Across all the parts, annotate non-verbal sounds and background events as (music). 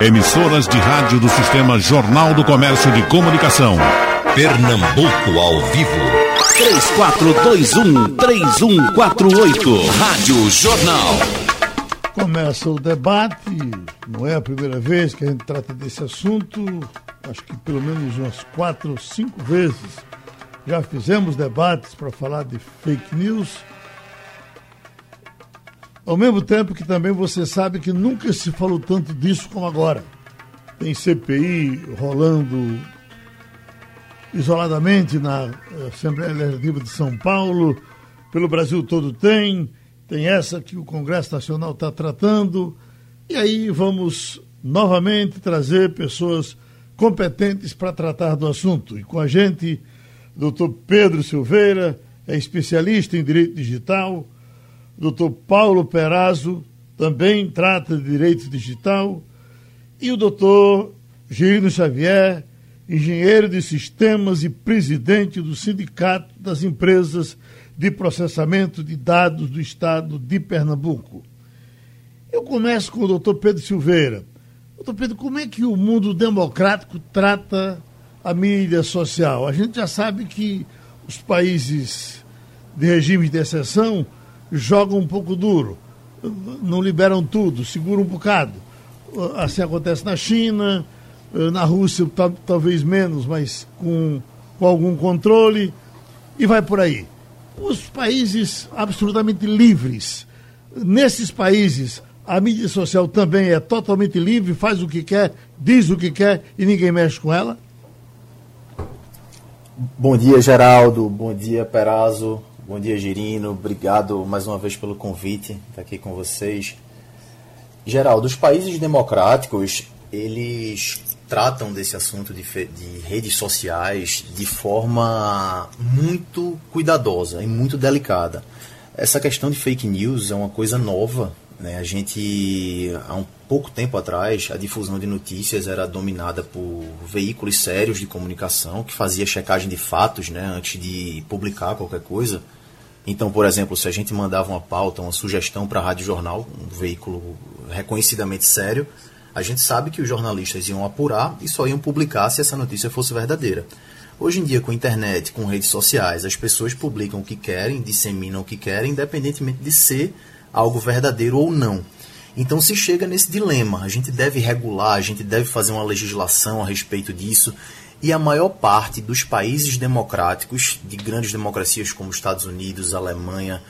Emissoras de rádio do Sistema Jornal do Comércio de Comunicação. Pernambuco ao vivo. 3421-3148. Rádio Jornal. Começa o debate, não é a primeira vez que a gente trata desse assunto, acho que pelo menos umas quatro ou cinco vezes já fizemos debates para falar de fake news. Ao mesmo tempo que também você sabe que nunca se falou tanto disso como agora. Tem CPI rolando isoladamente na Assembleia Legislativa de São Paulo, pelo Brasil todo tem, tem essa que o Congresso Nacional está tratando, e aí vamos novamente trazer pessoas competentes para tratar do assunto. E com a gente, doutor Pedro Silveira, é especialista em direito digital, doutor Paulo Perazzo, também trata de direito digital, e o doutor Girino Xavier, engenheiro de sistemas e presidente do Sindicato das Empresas de Processamento de Dados do Estado de Pernambuco. Eu começo com o doutor Pedro Silveira. Doutor Pedro, como é que o mundo democrático trata a mídia social? A gente já sabe que os países de regime de exceção jogam um pouco duro, não liberam tudo, seguram um bocado. Assim acontece na China, na Rússia talvez menos, mas com, com algum controle, e vai por aí. Os países absolutamente livres, nesses países, a mídia social também é totalmente livre, faz o que quer, diz o que quer e ninguém mexe com ela? Bom dia, Geraldo. Bom dia, Perazzo. Bom dia, Girino. Obrigado mais uma vez pelo convite, estar aqui com vocês. Geraldo, os países democráticos, eles tratam desse assunto de, de, redes sociais de forma muito cuidadosa e muito delicada. Essa questão de fake news é uma coisa nova. Né? A gente, há um pouco tempo atrás, a difusão de notícias era dominada por veículos sérios de comunicação que fazia checagem de fatos né? antes de publicar qualquer coisa. Então, por exemplo, se a gente mandava uma pauta, uma sugestão para a Rádio Jornal, um veículo reconhecidamente sério, a gente sabe que os jornalistas iam apurar e só iam publicar se essa notícia fosse verdadeira. Hoje em dia, com internet, com redes sociais, as pessoas publicam o que querem, disseminam o que querem, independentemente de ser algo verdadeiro ou não. Então se chega nesse dilema. A gente deve regular, a gente deve fazer uma legislação a respeito disso. E a maior parte dos países democráticos, de grandes democracias como Estados Unidos, Alemanha,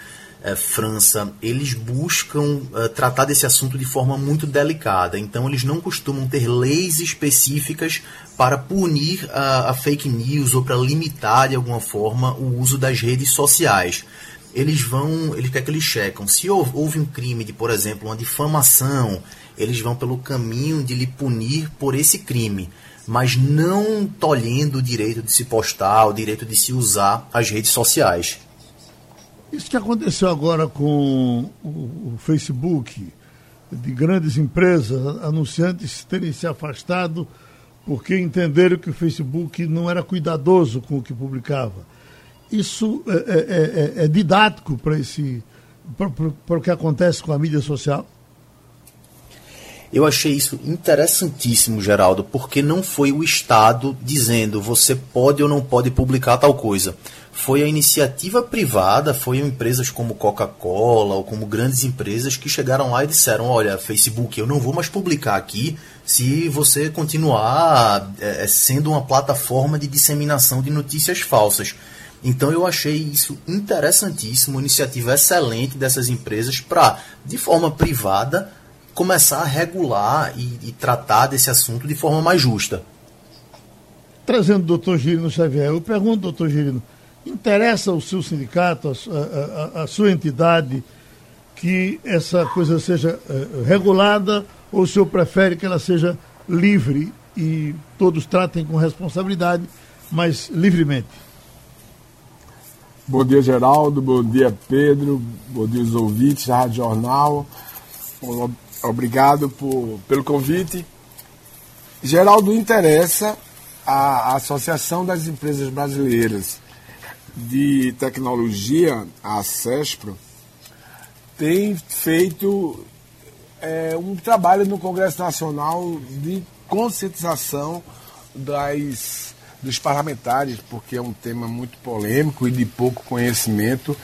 eh, França, eles buscam eh, tratar desse assunto de forma muito delicada. Então, eles não costumam ter leis específicas para punir a, a fake news ou para limitar de alguma forma o uso das redes sociais. Eles vão, eles querem que eles checam. Se houve um crime de, por exemplo, uma difamação, eles vão pelo caminho de lhe punir por esse crime mas não tolhendo o direito de se postar, o direito de se usar as redes sociais. Isso que aconteceu agora com o, Facebook, de grandes empresas, anunciantes terem se afastado porque entenderam que o Facebook não era cuidadoso com o que publicava. Isso é, é, é, é didático para esse para o que acontece com a mídia social? Eu achei isso interessantíssimo, Geraldo, porque não foi o Estado dizendo você pode ou não pode publicar tal coisa foi a iniciativa privada, foi empresas como Coca-Cola ou como grandes empresas que chegaram lá e disseram: olha, Facebook, eu não vou mais publicar aqui se você continuar é, sendo uma plataforma de disseminação de notícias falsas. Então eu achei isso interessantíssimo, uma iniciativa excelente dessas empresas para, de forma privada, começar a regular e, e tratar desse assunto de forma mais justa. Trazendo o doutor Girino Xavier, eu pergunto, doutor Girino, Interessa ao seu sindicato, a, a, a sua entidade, que essa coisa seja uh, regulada ou o senhor prefere que ela seja livre e todos tratem com responsabilidade, mas livremente? Bom dia, Geraldo. Bom dia, Pedro. Bom dia, os ouvintes da Rádio Jornal. Obrigado por, pelo convite. Geraldo, interessa a Associação das Empresas Brasileiras de tecnologia, a CESPRO, tem feito é, um trabalho no Congresso Nacional de conscientização das, dos parlamentares, porque é um tema muito polêmico e de pouco conhecimento.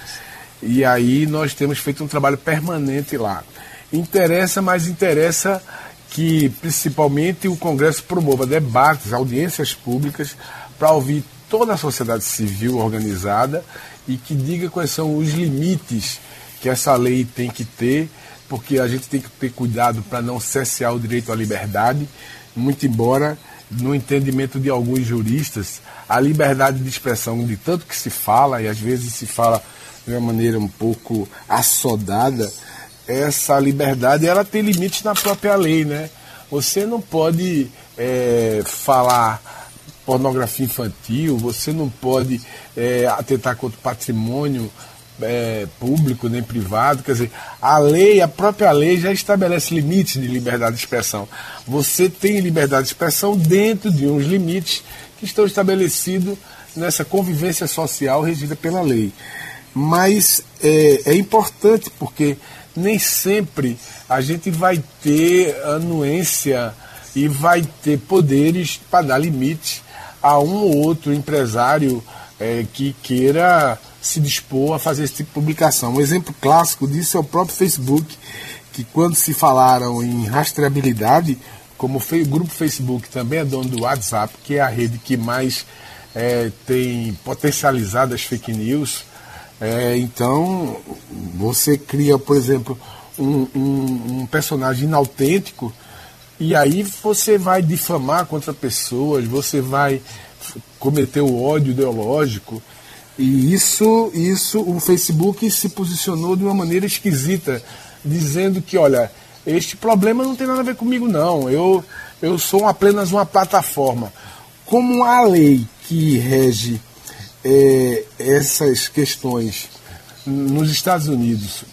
E aí nós temos feito um trabalho permanente lá. Interessa, mas interessa que principalmente o Congresso promova debates, audiências públicas para ouvir toda a sociedade civil organizada e que diga quais são os limites que essa lei tem que ter porque a gente tem que ter cuidado para não cessear o direito à liberdade, muito embora, no entendimento de alguns juristas, a liberdade de expressão, de tanto que se fala, e às vezes se fala de uma maneira um pouco assodada, essa liberdade ela tem limites na própria lei, né? Você não pode é, falar pornografia infantil, você não pode é, atentar contra o patrimônio é, público nem privado. Quer dizer, a lei, a própria lei já estabelece limites de liberdade de expressão. Você tem liberdade de expressão dentro de uns limites que estão estabelecidos nessa convivência social regida pela lei. Mas é, é importante porque nem sempre a gente vai ter anuência e vai ter poderes para dar limite a um ou outro empresário é, que queira se dispor a fazer esse tipo de publicação. Um exemplo clássico disso é o próprio Facebook, que quando se falaram em rastreabilidade, como o grupo Facebook também é dono do WhatsApp, que é a rede que mais é, tem potencializado as fake news, é, então você cria, por exemplo, um, um, um personagem inautêntico e aí você vai difamar contra pessoas, você vai cometer o ódio ideológico. E isso, isso o Facebook se posicionou de uma maneira esquisita, dizendo que, olha, este problema não tem nada a ver comigo, não. Eu, eu sou apenas uma plataforma. Como a lei que rege é, essas questões nos Estados Unidos,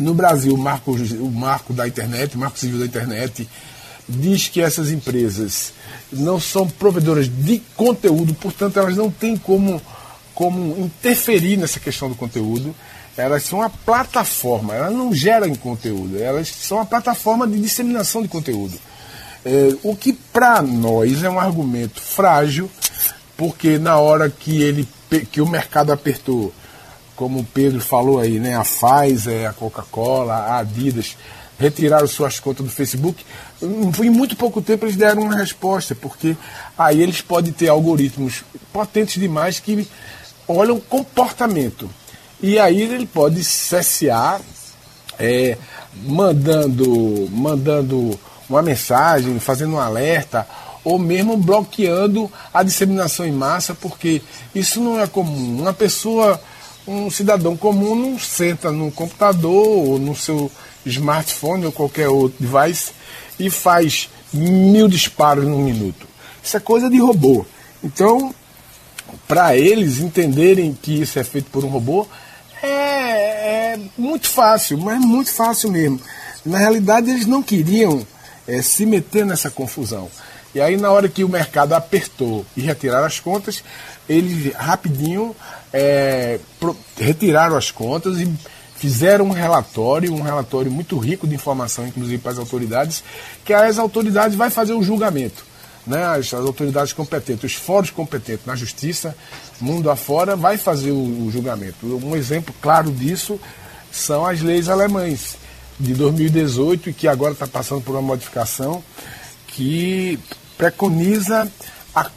no Brasil, o marco, o marco da internet, o marco civil da internet, diz que essas empresas não são provedoras de conteúdo, portanto, elas não têm como como interferir nessa questão do conteúdo. Elas são a plataforma, elas não geram conteúdo, elas são a plataforma de disseminação de conteúdo. É, o que para nós é um argumento frágil, porque na hora que ele que o mercado apertou, como o Pedro falou aí, né, a Pfizer, a Coca-Cola, a Adidas retiraram suas contas do Facebook, em muito pouco tempo eles deram uma resposta, porque aí eles podem ter algoritmos potentes demais que olha o comportamento. E aí ele pode cessear, é, mandando, mandando uma mensagem, fazendo um alerta, ou mesmo bloqueando a disseminação em massa, porque isso não é comum. Uma pessoa, um cidadão comum, não senta no computador ou no seu smartphone ou qualquer outro device e faz mil disparos num minuto. Isso é coisa de robô. Então, para eles entenderem que isso é feito por um robô, é, é, muito fácil, mas muito fácil mesmo. Na realidade, eles não queriam é, se meter nessa confusão. E aí, na hora que o mercado apertou e retiraram as contas, eles rapidinho é, retiraram as contas e fizeram um relatório, um relatório muito rico de informação, inclusive para as autoridades, que as autoridades vai fazer o julgamento né, as, as, autoridades competentes, os fóruns competentes na justiça, mundo afora, vai fazer o, o, julgamento. Um exemplo claro disso são as leis alemães de 2018 e que agora está passando por uma modificação que preconiza a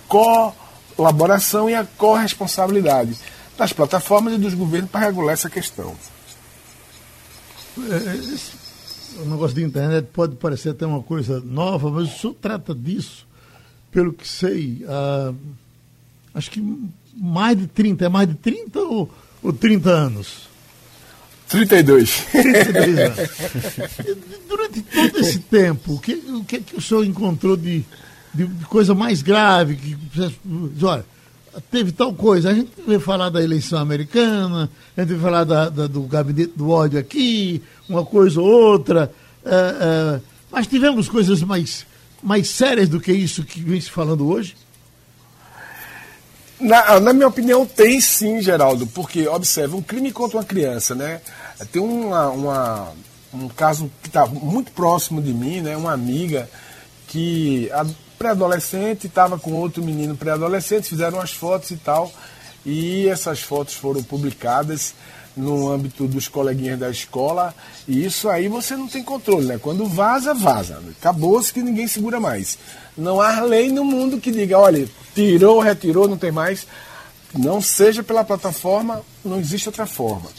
colaboração e a corresponsabilidade das plataformas e dos governos para regular essa questão. É, é, o negócio de internet pode parecer até uma coisa nova, mas o senhor trata disso pelo que sei, uh, acho que mais de 30, é mais de 30 ou, ou 30 anos? 32. 32 anos. Durante todo esse tempo, o que, o que, que o senhor encontrou de, de, de coisa mais grave? Que, olha, teve tal coisa. A gente veio falar da eleição americana, a gente veio falar da, da, do gabinete do ódio aqui, uma coisa ou outra. Uh, uh, mas tivemos coisas mais mais sérias do que isso que vem se falando hoje? Na, na, minha opinião, tem sim, Geraldo, porque, observe, um crime contra uma criança, né? Tem uma, uma, um caso que está muito próximo de mim, né? Uma amiga que pré-adolescente estava com outro menino pré-adolescente, fizeram as fotos e tal, e essas fotos foram publicadas no âmbito dos coleguinhas da escola, e isso aí você não tem controle, né? Quando vaza, vaza. Acabou-se que ninguém segura mais. Não há lei no mundo que diga, olha, tirou, retirou, não tem mais. Não seja pela plataforma, não existe outra forma.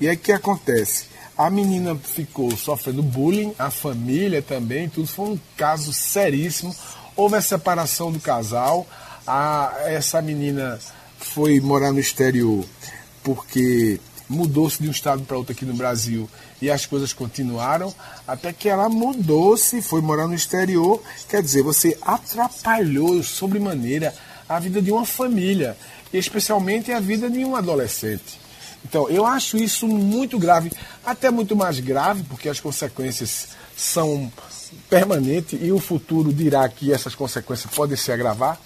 E aí o que acontece? A menina ficou sofrendo bullying, a família também, tudo foi um caso seríssimo. Houve a separação do casal. A, essa menina foi morar no exterior porque mudou-se de um estado para outro aqui no Brasil e as coisas continuaram, até que ela mudou-se, foi morar no exterior. Quer dizer, você atrapalhou sobremaneira a vida de uma família, e especialmente a vida de um adolescente. Então, eu acho isso muito grave, até muito mais grave, porque as consequências são permanentes e o futuro dirá que essas consequências podem se agravar,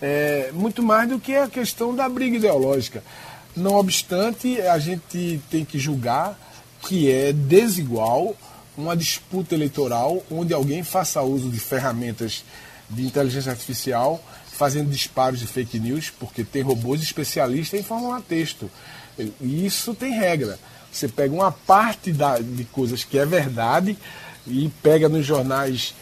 é, muito mais do que a questão da briga ideológica. Não obstante, a gente tem que julgar que é desigual uma disputa eleitoral onde alguém faça uso de ferramentas de inteligência artificial fazendo disparos de fake news, porque tem robôs especialistas em formular texto. E isso tem regra. Você pega uma parte da, de coisas que é verdade e pega nos jornais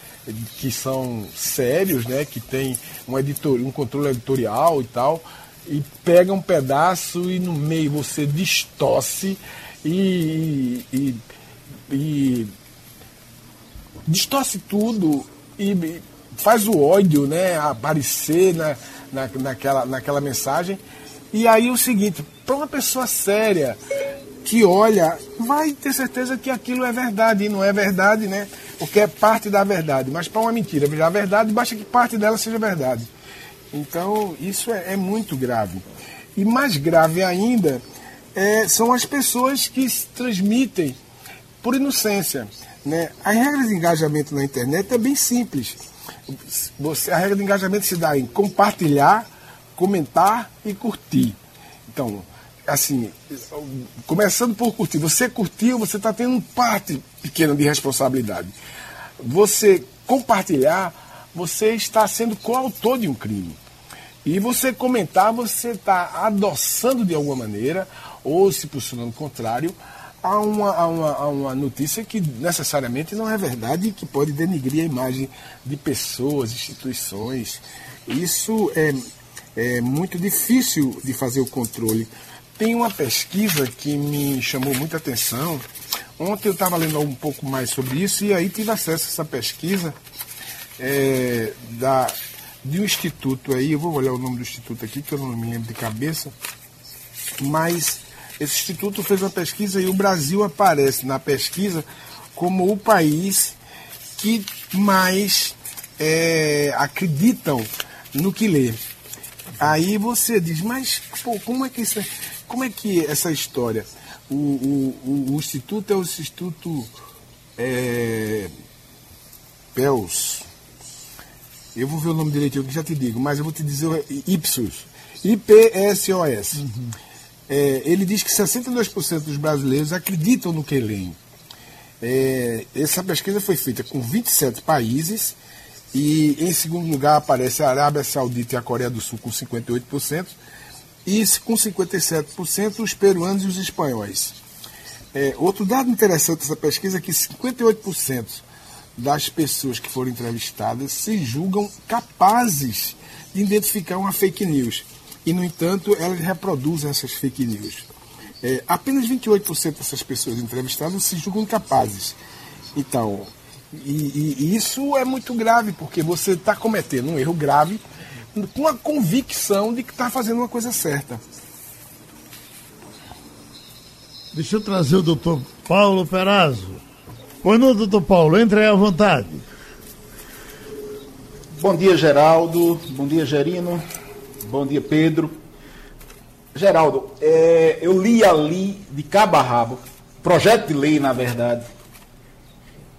que são sérios, né, que tem um, editor, um controle editorial e tal, e pega um pedaço e no meio você distorce e, e, e distorce tudo e faz o ódio né, aparecer na, na, naquela, naquela mensagem. E aí o seguinte, para uma pessoa séria que olha, vai ter certeza que aquilo é verdade, e não é verdade, né? Porque é parte da verdade. Mas para uma mentira virar verdade, basta que parte dela seja verdade. Então, isso é, é muito grave. E mais grave ainda é, são as pessoas que se transmitem por inocência. Né? As regras de engajamento na internet é bem simples. Você, a regra de engajamento se dá em compartilhar, comentar e curtir. Então, assim, começando por curtir, você curtiu, você está tendo parte pequena de responsabilidade. Você compartilhar, você está sendo coautor de um crime. E você comentar, você está adoçando de alguma maneira, ou se posicionando contrário, a uma, a, uma, a uma notícia que necessariamente não é verdade e que pode denigrir a imagem de pessoas, instituições. Isso é, é muito difícil de fazer o controle. Tem uma pesquisa que me chamou muita atenção. Ontem eu estava lendo um pouco mais sobre isso e aí tive acesso a essa pesquisa é, da, de um instituto aí, eu vou olhar o nome do instituto aqui, que eu não me lembro de cabeça, mas esse instituto fez uma pesquisa e o Brasil aparece na pesquisa como o país que mais é, acreditam no que lê. Aí você diz, mas pô, como é que isso, é, como é que essa história? O, o, o, o instituto é o instituto é, PELS. Eu vou ver o nome direitinho que já te digo, mas eu vou te dizer Ipsos. IPSOS. Uhum. É, ele diz que 62% dos brasileiros acreditam no que leem. É, essa pesquisa foi feita com 27 países e em segundo lugar aparece a Arábia Saudita e a Coreia do Sul com 58% e com 57% os peruanos e os espanhóis. É, outro dado interessante dessa pesquisa é que 58% das pessoas que foram entrevistadas se julgam capazes de identificar uma fake news e, no entanto, elas reproduzem essas fake news. É, apenas 28% dessas pessoas entrevistadas se julgam capazes. Então, e, e, isso é muito grave, porque você está cometendo um erro grave com a convicção de que está fazendo uma coisa certa. Deixa eu trazer o doutor Paulo Perazzo. Boa noite, doutor Paulo. Entre aí à vontade. Bom dia, Geraldo. Bom dia, Gerino. Bom dia, Pedro. Geraldo, é, eu li ali de cabo a rabo, projeto de lei, na verdade,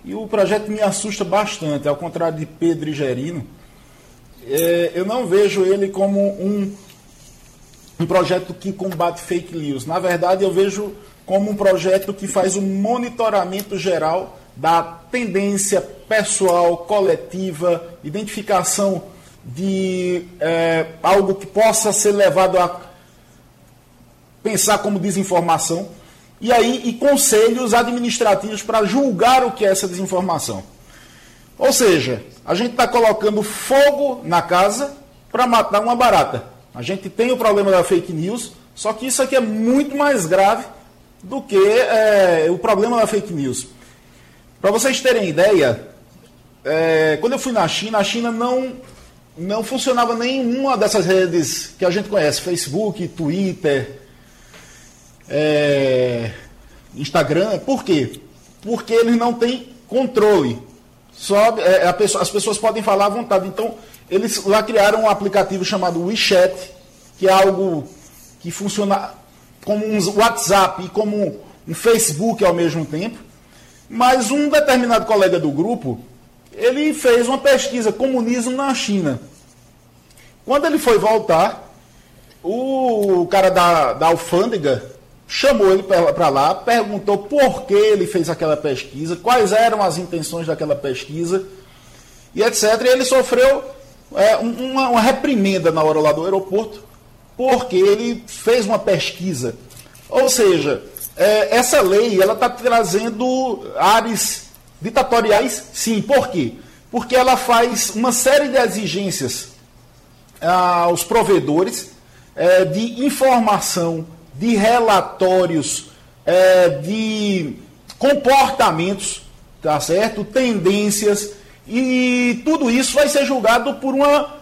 e o projeto me assusta bastante, ao contrário de Pedro e Gerino. É, eu não vejo ele como um, um projeto que combate fake news. Na verdade, eu vejo como um projeto que faz um monitoramento geral da tendência pessoal, coletiva, identificação de é, algo que possa ser levado a pensar como desinformação, e aí e conselhos administrativos para julgar o que é essa desinformação. Ou seja, a gente está colocando fogo na casa para matar uma barata. A gente tem o problema da fake news, só que isso aqui é muito mais grave do que é, o problema da fake news. Para vocês terem ideia, é, quando eu fui na China, a China não, não funcionava nenhuma dessas redes que a gente conhece, Facebook, Twitter, é, Instagram. Por quê? Porque eles não têm controle. Só, é, pessoa, as pessoas podem falar à vontade. Então, eles lá criaram um aplicativo chamado WeChat, que é algo que funciona como um WhatsApp e como um Facebook ao mesmo tempo. Mas um determinado colega do grupo, ele fez uma pesquisa comunismo na China. Quando ele foi voltar, o cara da, da alfândega chamou ele para lá, perguntou por que ele fez aquela pesquisa, quais eram as intenções daquela pesquisa, e etc. E ele sofreu é, uma, uma, reprimenda na hora lá do aeroporto, porque ele fez uma pesquisa. Ou seja, é, essa lei ela está trazendo áreas ditatoriais, sim. Por quê? Porque ela faz uma série de exigências aos provedores é, de informação de relatórios, é, de comportamentos, tá certo? Tendências, e tudo isso vai ser julgado por uma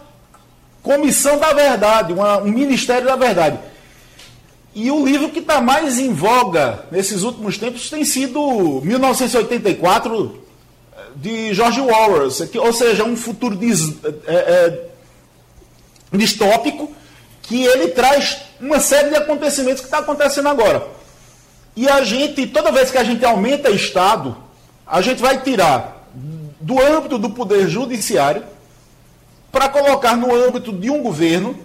comissão da verdade, uma, um ministério da verdade. E o livro que está mais em voga nesses últimos tempos tem sido 1984 de George Orwell, ou seja, um futuro dis, é, é, distópico que ele traz uma série de acontecimentos que está acontecendo agora. E a gente, toda vez que a gente aumenta Estado, a gente vai tirar do âmbito do poder judiciário para colocar no âmbito de um governo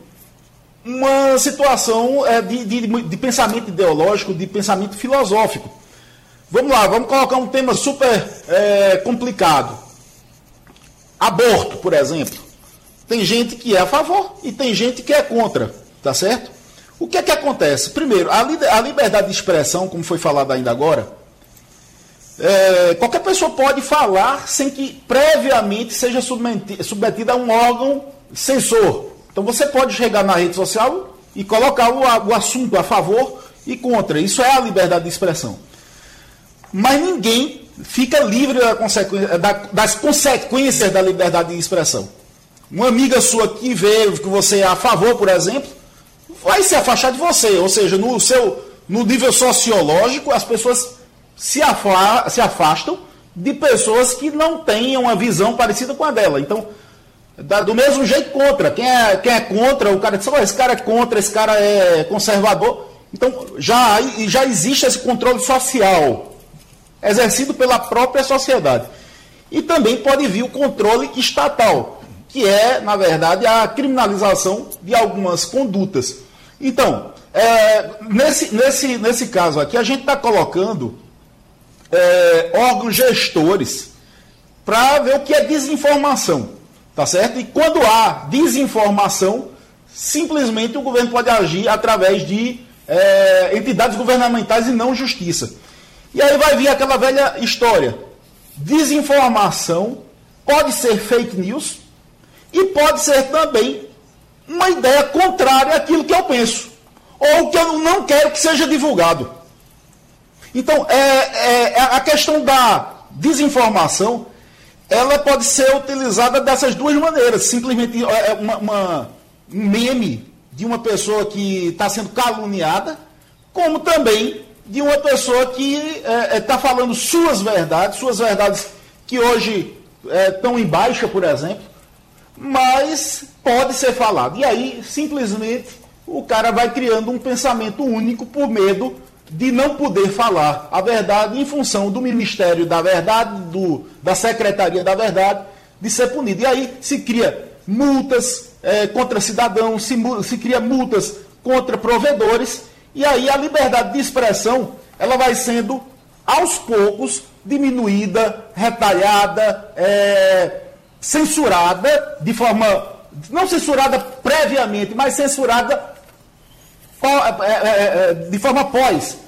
uma situação é, de, de, de, pensamento ideológico, de pensamento filosófico. Vamos lá, vamos colocar um tema super é, complicado. Aborto, por exemplo. Tem gente que é a favor e tem gente que é contra, tá certo? O que é que acontece? Primeiro, a, a liberdade de expressão, como foi falado ainda agora, é, qualquer pessoa pode falar sem que previamente seja submetida a um órgão censor. Então você pode chegar na rede social e colocar o, o assunto a favor e contra. Isso é a liberdade de expressão. Mas ninguém fica livre da consequência, da, das consequências da liberdade de expressão. Uma amiga sua que vê que você é a favor, por exemplo, vai se afastar de você. Ou seja, no seu no nível sociológico, as pessoas se, afa se afastam de pessoas que não tenham uma visão parecida com a dela. Então, do mesmo jeito contra. Quem é, quem é contra, o cara diz, esse cara é contra, esse cara é conservador. Então, já, já existe esse controle social exercido pela própria sociedade. E também pode vir o controle estatal que é, na verdade, a criminalização de algumas condutas. Então, é, nesse, nesse, nesse caso aqui, a gente está colocando é, órgãos gestores para ver o que é desinformação, tá certo? E quando há desinformação, simplesmente o governo pode agir através de é, entidades governamentais e não justiça. E aí vai vir aquela velha história: desinformação pode ser fake news, e pode ser também uma ideia contrária àquilo que eu penso, ou que eu não quero que seja divulgado. Então, é, é, é, a questão da desinformação, ela pode ser utilizada dessas duas maneiras. Simplesmente é, é uma, uma, um meme de uma pessoa que está sendo caluniada, como também de uma pessoa que está é, tá falando suas verdades, suas verdades que hoje estão em baixa, por exemplo, mas pode ser falado. E aí, simplesmente, o cara vai criando um pensamento único por medo de não poder falar a verdade em função do Ministério da Verdade, do, da Secretaria da Verdade, de ser punido. E aí se cria multas é, contra cidadãos, se, se cria multas contra provedores, e aí a liberdade de expressão ela vai sendo, aos poucos, diminuída, retalhada, é, censurada de forma. não censurada previamente, mas censurada de forma pós.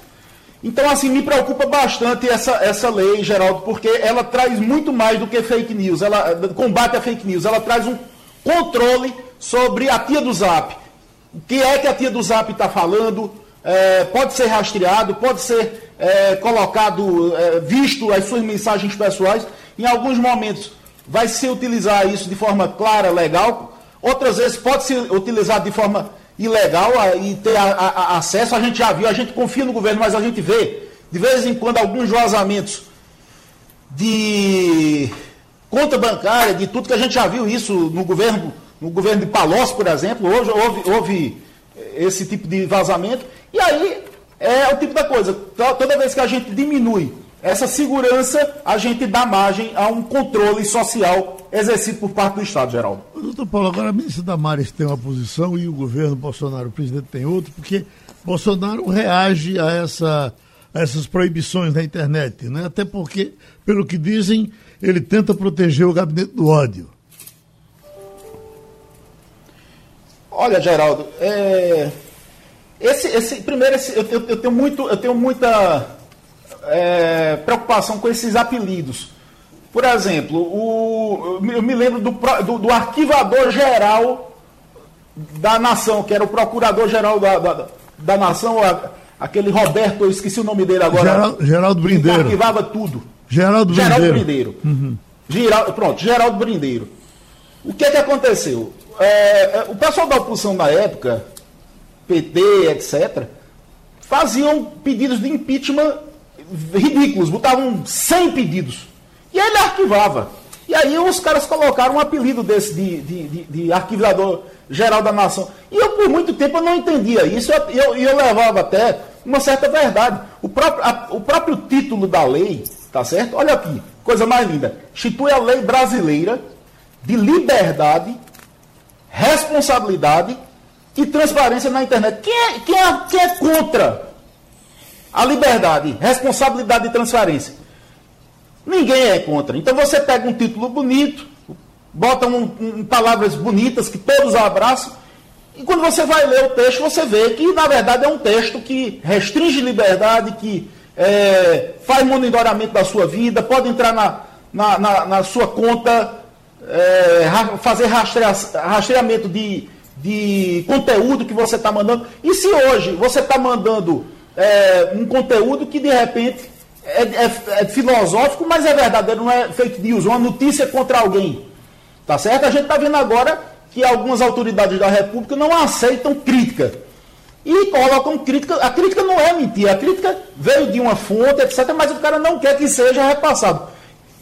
Então, assim, me preocupa bastante essa, essa lei, Geraldo, porque ela traz muito mais do que fake news. Ela combate a fake news. Ela traz um controle sobre a tia do Zap. O que é que a tia do Zap está falando? É, pode ser rastreado, pode ser é, colocado, é, visto as suas mensagens pessoais. Em alguns momentos vai se utilizar isso de forma clara, legal. Outras vezes pode ser utilizado de forma ilegal e ter a, a, acesso. A gente já viu, a gente confia no governo, mas a gente vê de vez em quando alguns vazamentos de conta bancária, de tudo que a gente já viu isso no governo, no governo de Palocci, por exemplo, hoje houve, houve esse tipo de vazamento. E aí é o tipo da coisa. Toda vez que a gente diminui essa segurança, a gente dá margem a um controle social exercido por parte do Estado, Geraldo. Doutor Paulo, agora a ministra Damares tem uma posição e o governo Bolsonaro, o presidente, tem outra, porque Bolsonaro reage a, essa, a essas proibições na internet, né? até porque, pelo que dizem, ele tenta proteger o gabinete do ódio. Olha, Geraldo, é... esse, esse, primeiro, esse, eu, eu, eu, tenho muito, eu tenho muita é, preocupação com esses apelidos. Por exemplo, o, eu me lembro do, do, do arquivador geral da nação, que era o procurador-geral da, da, da, nação, aquele Roberto, eu esqueci o nome dele agora. Geraldo, Geraldo Brindeiro. Que arquivava tudo. Geraldo Brindeiro. Geraldo Brindeiro. Uhum. Geraldo, pronto, Geraldo Brindeiro. O que é que aconteceu? É, é o pessoal da oposição na época, PT, etc., faziam pedidos de impeachment ridículos, botavam 100 pedidos. E ele arquivava. E aí os caras colocaram um apelido desse de, de, de, de arquivador geral da nação. E eu, por muito tempo, eu não entendia isso. E eu, eu, eu, levava até uma certa verdade. O próprio, a, o próprio título da lei, tá certo? Olha aqui, coisa mais linda. Institui a lei brasileira de liberdade, responsabilidade e transparência na internet. Quem é, quem é, quem é contra a liberdade, responsabilidade e transparência? Ninguém é contra. Então você pega um título bonito, bota um, um, palavras bonitas que todos abraçam, e quando você vai ler o texto, você vê que, na verdade, é um texto que restringe liberdade, que é, faz monitoramento da sua vida, pode entrar na, na, na, na sua conta, é, fazer rastreia, rastreamento de, de conteúdo que você está mandando. E se hoje você está mandando é, um conteúdo que, de repente, é, é, é, filosófico, mas é verdadeiro, não é fake news, uma notícia contra alguém. Tá certo? A gente está vendo agora que algumas autoridades da República não aceitam crítica. E colocam crítica. A crítica não é mentira, a crítica veio de uma fonte, etc., mas o cara não quer que seja repassado.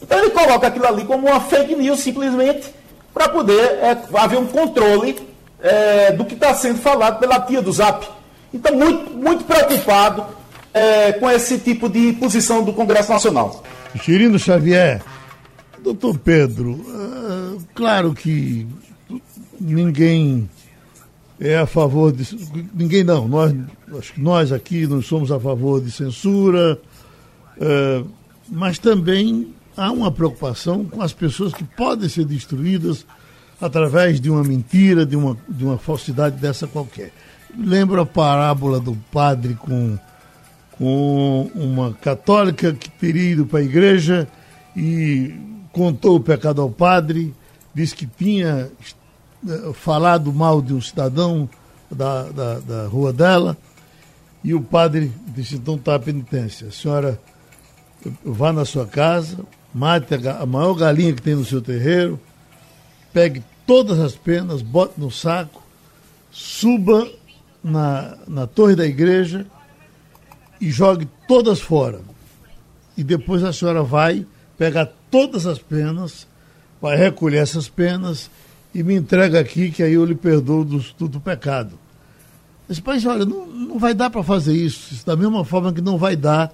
Então ele coloca aquilo ali como uma fake news, simplesmente, para poder é, haver um controle é, do que está sendo falado pela tia do Zap. Então, muito, muito preocupado é, com esse tipo de posição do Congresso Nacional. Chirino Xavier, doutor Pedro, uh, claro que ninguém é a favor de. Ninguém não, nós, acho que nós aqui não somos a favor de censura, uh, mas também há uma preocupação com as pessoas que podem ser destruídas através de uma mentira, de uma, de uma falsidade dessa qualquer. Lembro a parábola do padre com com uma católica que teria ido para a igreja e contou o pecado ao padre, disse que tinha eh, falado mal de um cidadão da, da, da rua dela, e o padre disse, então está a penitência, a senhora vá na sua casa, mate a, a maior galinha que tem no seu terreiro, pegue todas as penas, bote no saco, suba na, na torre da igreja e jogue todas fora. E depois a senhora vai pegar todas as penas, vai recolher essas penas e me entrega aqui que aí eu lhe perdoo do, do, do pecado. Esse país, olha, não, não vai dar para fazer isso. isso. Da mesma forma que não vai dar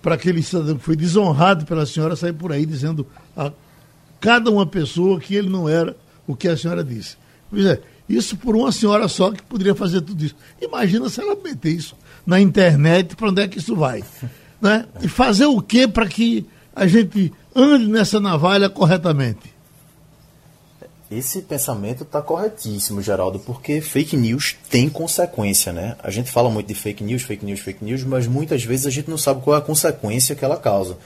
para aquele cidadão que foi desonrado pela senhora sair por aí dizendo a cada uma pessoa que ele não era o que a senhora disse. Pois é, Isso por uma senhora só que poderia fazer tudo isso. Imagina se ela meter isso na internet, para onde é que isso vai? (laughs) Né? E fazer o que para que a gente ande nessa navalha corretamente? Esse pensamento está corretíssimo, Geraldo, porque fake news tem consequência, né? A gente fala muito de fake news, fake news, fake news, mas muitas vezes a gente não sabe qual é a consequência que ela causa.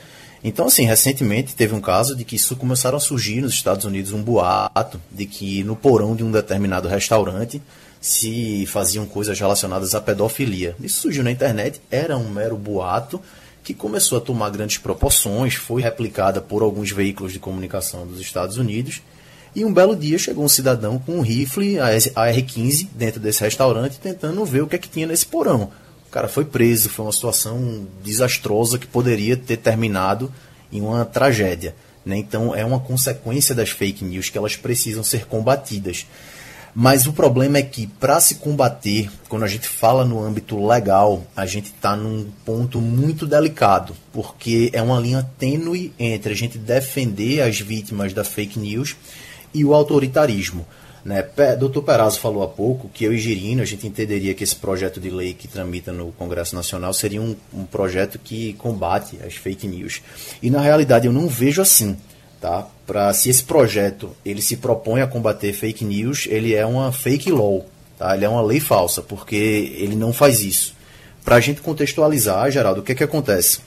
Então, assim, recentemente teve um caso de que isso começaram a surgir nos Estados Unidos um boato de que no porão de um determinado restaurante se faziam coisas relacionadas à pedofilia. Isso surgiu na internet, era um mero boato que começou a tomar grandes proporções, foi replicada por alguns veículos de comunicação dos Estados Unidos. E um belo dia chegou um cidadão com um rifle AR-15 dentro desse restaurante tentando ver o que é que tinha nesse porão. O cara foi preso, foi uma situação desastrosa que poderia ter terminado em uma tragédia. Né? Então é uma consequência das fake news que elas precisam ser combatidas. Mas o problema é que, para se combater, quando a gente fala no âmbito legal, a gente está num ponto muito delicado, porque é uma linha tênue entre a gente defender as vítimas da fake news e o autoritarismo. Né? Dr. Perazzo falou há pouco que eu e Girino, a gente entenderia que esse projeto de lei que tramita no Congresso Nacional seria um, um projeto que combate as fake news. E na realidade eu não vejo assim. Tá? Pra, se esse projeto ele se propõe a combater fake news, ele é uma fake law. Tá? Ele é uma lei falsa, porque ele não faz isso. Para a gente contextualizar, Geraldo, o que, é que acontece?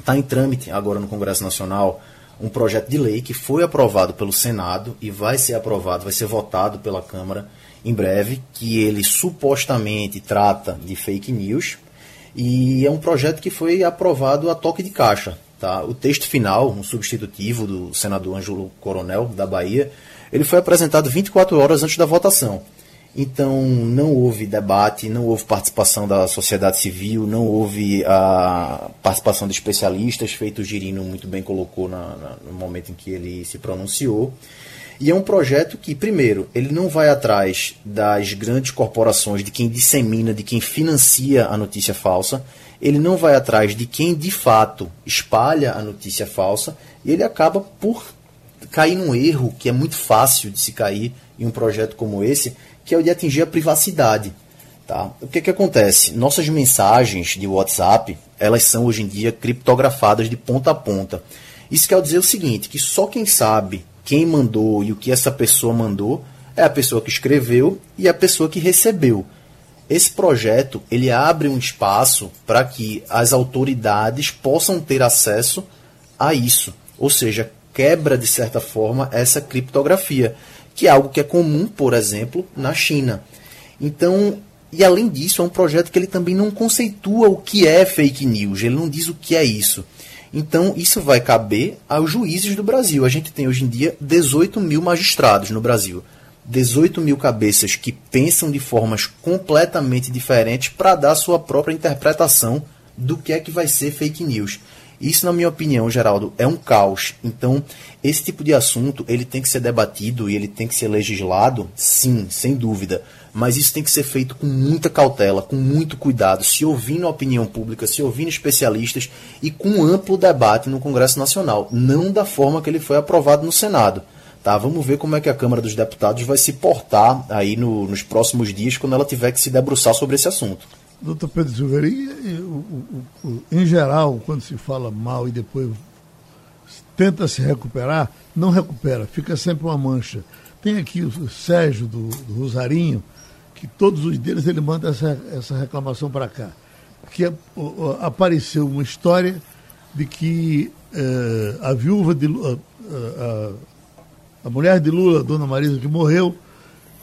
Está em trâmite agora no Congresso Nacional um projeto de lei que foi aprovado pelo Senado e vai ser aprovado, vai ser votado pela Câmara em breve, que ele supostamente trata de fake news e é um projeto que foi aprovado a toque de caixa. Tá? O texto final, um substitutivo do senador Ângelo Coronel, da Bahia, ele foi apresentado 24 horas antes da votação. Então, não houve debate, não houve participação da sociedade civil, não houve a participação de especialistas, feito o Girino muito bem colocou na, na, no momento em que ele se pronunciou. E é um projeto que, primeiro, ele não vai atrás das grandes corporações, de quem dissemina, de quem financia a notícia falsa, ele não vai atrás de quem de fato espalha a notícia falsa, e ele acaba por cair num erro que é muito fácil de se cair em um projeto como esse, que é o de atingir a privacidade. Tá? O que, que acontece? Nossas mensagens de WhatsApp, elas são hoje em dia criptografadas de ponta a ponta. Isso quer dizer o seguinte, que só quem sabe quem mandou e o que essa pessoa mandou é a pessoa que escreveu e a pessoa que recebeu. Esse projeto ele abre um espaço para que as autoridades possam ter acesso a isso, ou seja, quebra de certa forma essa criptografia que é algo que é comum, por exemplo, na China. Então, e além disso, é um projeto que ele também não conceitua o que é fake news, ele não diz o que é isso. Então, isso vai caber aos juízes do Brasil. A gente tem hoje em dia 18 mil magistrados no Brasil. 18 mil cabeças que pensam de formas completamente diferentes para dar sua própria interpretação do que é que vai ser fake news. Isso, na minha opinião, Geraldo, é um caos. Então, esse tipo de assunto ele tem que ser debatido e ele tem que ser legislado, sim, sem dúvida. Mas isso tem que ser feito com muita cautela, com muito cuidado, se ouvindo a opinião pública, se ouvindo especialistas e com um amplo debate no Congresso Nacional, não da forma que ele foi aprovado no Senado. Tá, vamos ver como é que a Câmara dos Deputados vai se portar aí no, nos próximos dias quando ela tiver que se debruçar sobre esse assunto. Doutor Pedro Silveira, em geral, quando se fala mal e depois tenta se recuperar, não recupera, fica sempre uma mancha. Tem aqui o Sérgio do, do Rosarinho, que todos os dias ele manda essa, essa reclamação para cá. Que é, apareceu uma história de que eh, a viúva de Lula, a, a mulher de Lula, Dona Marisa, que morreu,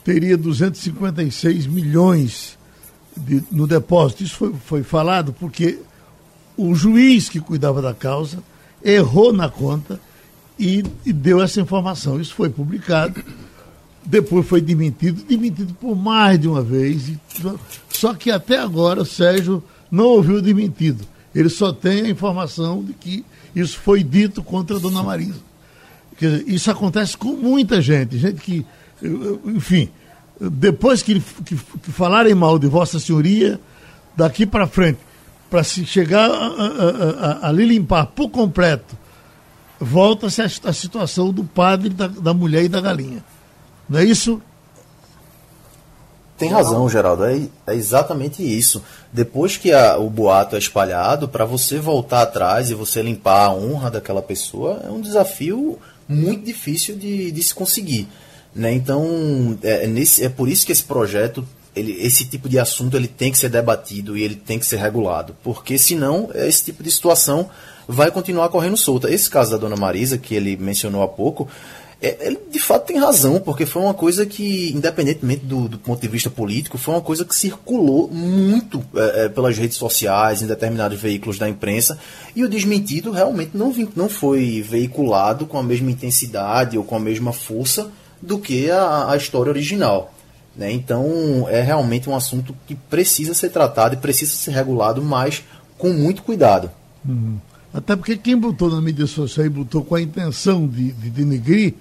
teria 256 milhões de, no depósito. Isso foi, foi falado porque o juiz que cuidava da causa errou na conta e, e deu essa informação. Isso foi publicado, depois foi demitido, demitido por mais de uma vez. E, só que até agora o Sérgio não ouviu demitido. Ele só tem a informação de que isso foi dito contra a dona Marisa. Dizer, isso acontece com muita gente, gente que, enfim, depois que, que, que falarem mal de Vossa Senhoria, daqui para frente, para se chegar a, limpar por completo, volta-se a, situação do padre, da, da mulher e da galinha. Não é isso? Tem razão, Geraldo. É, é exatamente isso. Depois que a, o boato é espalhado, para você voltar atrás e você limpar a honra daquela pessoa é um desafio muito difícil de, de se conseguir. Né? Então, é, é, nesse, é por isso que esse projeto, ele, esse tipo de assunto, ele tem que ser debatido e ele tem que ser regulado. Porque senão, esse tipo de situação vai continuar correndo solta. Esse caso da dona Marisa, que ele mencionou há pouco, é, ele de fato tem razão, porque foi uma coisa que, independentemente do, do ponto de vista político, foi uma coisa que circulou muito é, é, pelas redes sociais, em determinados veículos da imprensa, e o desmentido realmente não, não foi veiculado com a mesma intensidade ou com a mesma força do que a, a história original. Né? Então é realmente um assunto que precisa ser tratado e precisa ser regulado, mas com muito cuidado. Uhum. Até porque quem botou na mídia social e botou com a intenção de, de denegrir,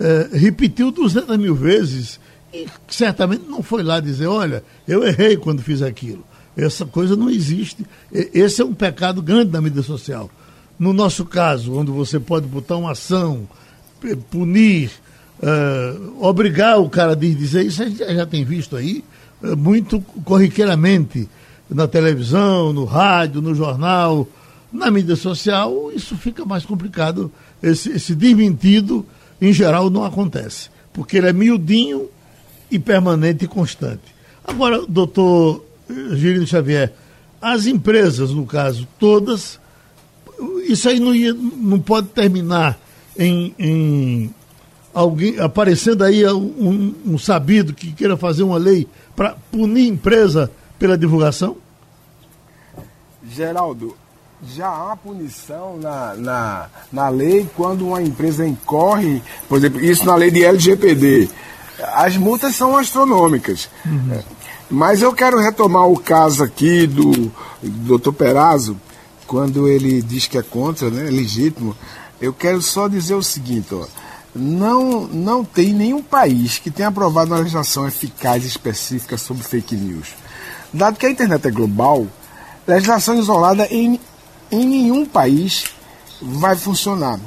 é, repetiu 200 mil vezes e certamente não foi lá dizer: olha, eu errei quando fiz aquilo. Essa coisa não existe. Esse é um pecado grande da mídia social. No nosso caso, onde você pode botar uma ação, punir, uh, obrigar o cara a dizer isso, a gente já tem visto aí uh, muito corriqueiramente na televisão, no rádio, no jornal. Na mídia social, isso fica mais complicado. Esse, esse desmentido, em geral, não acontece, porque ele é miudinho e permanente e constante. Agora, doutor Girino Xavier, as empresas, no caso, todas, isso aí não, ia, não pode terminar em, em alguém aparecendo aí um, um, sabido que queira fazer uma lei para punir empresa pela divulgação? Geraldo, já há punição na, na, na lei quando uma empresa incorre, por exemplo, isso na lei de LGPD. As multas são astronômicas. Uhum. Mas eu quero retomar o caso aqui do, do Dr. Perazzo, quando ele diz que é contra, né, é legítimo. Eu quero só dizer o seguinte, ó, não, não tem nenhum país que tenha aprovado uma legislação eficaz e específica sobre fake news. Dado que a internet é global, legislação isolada em em nenhum país vai funcionar.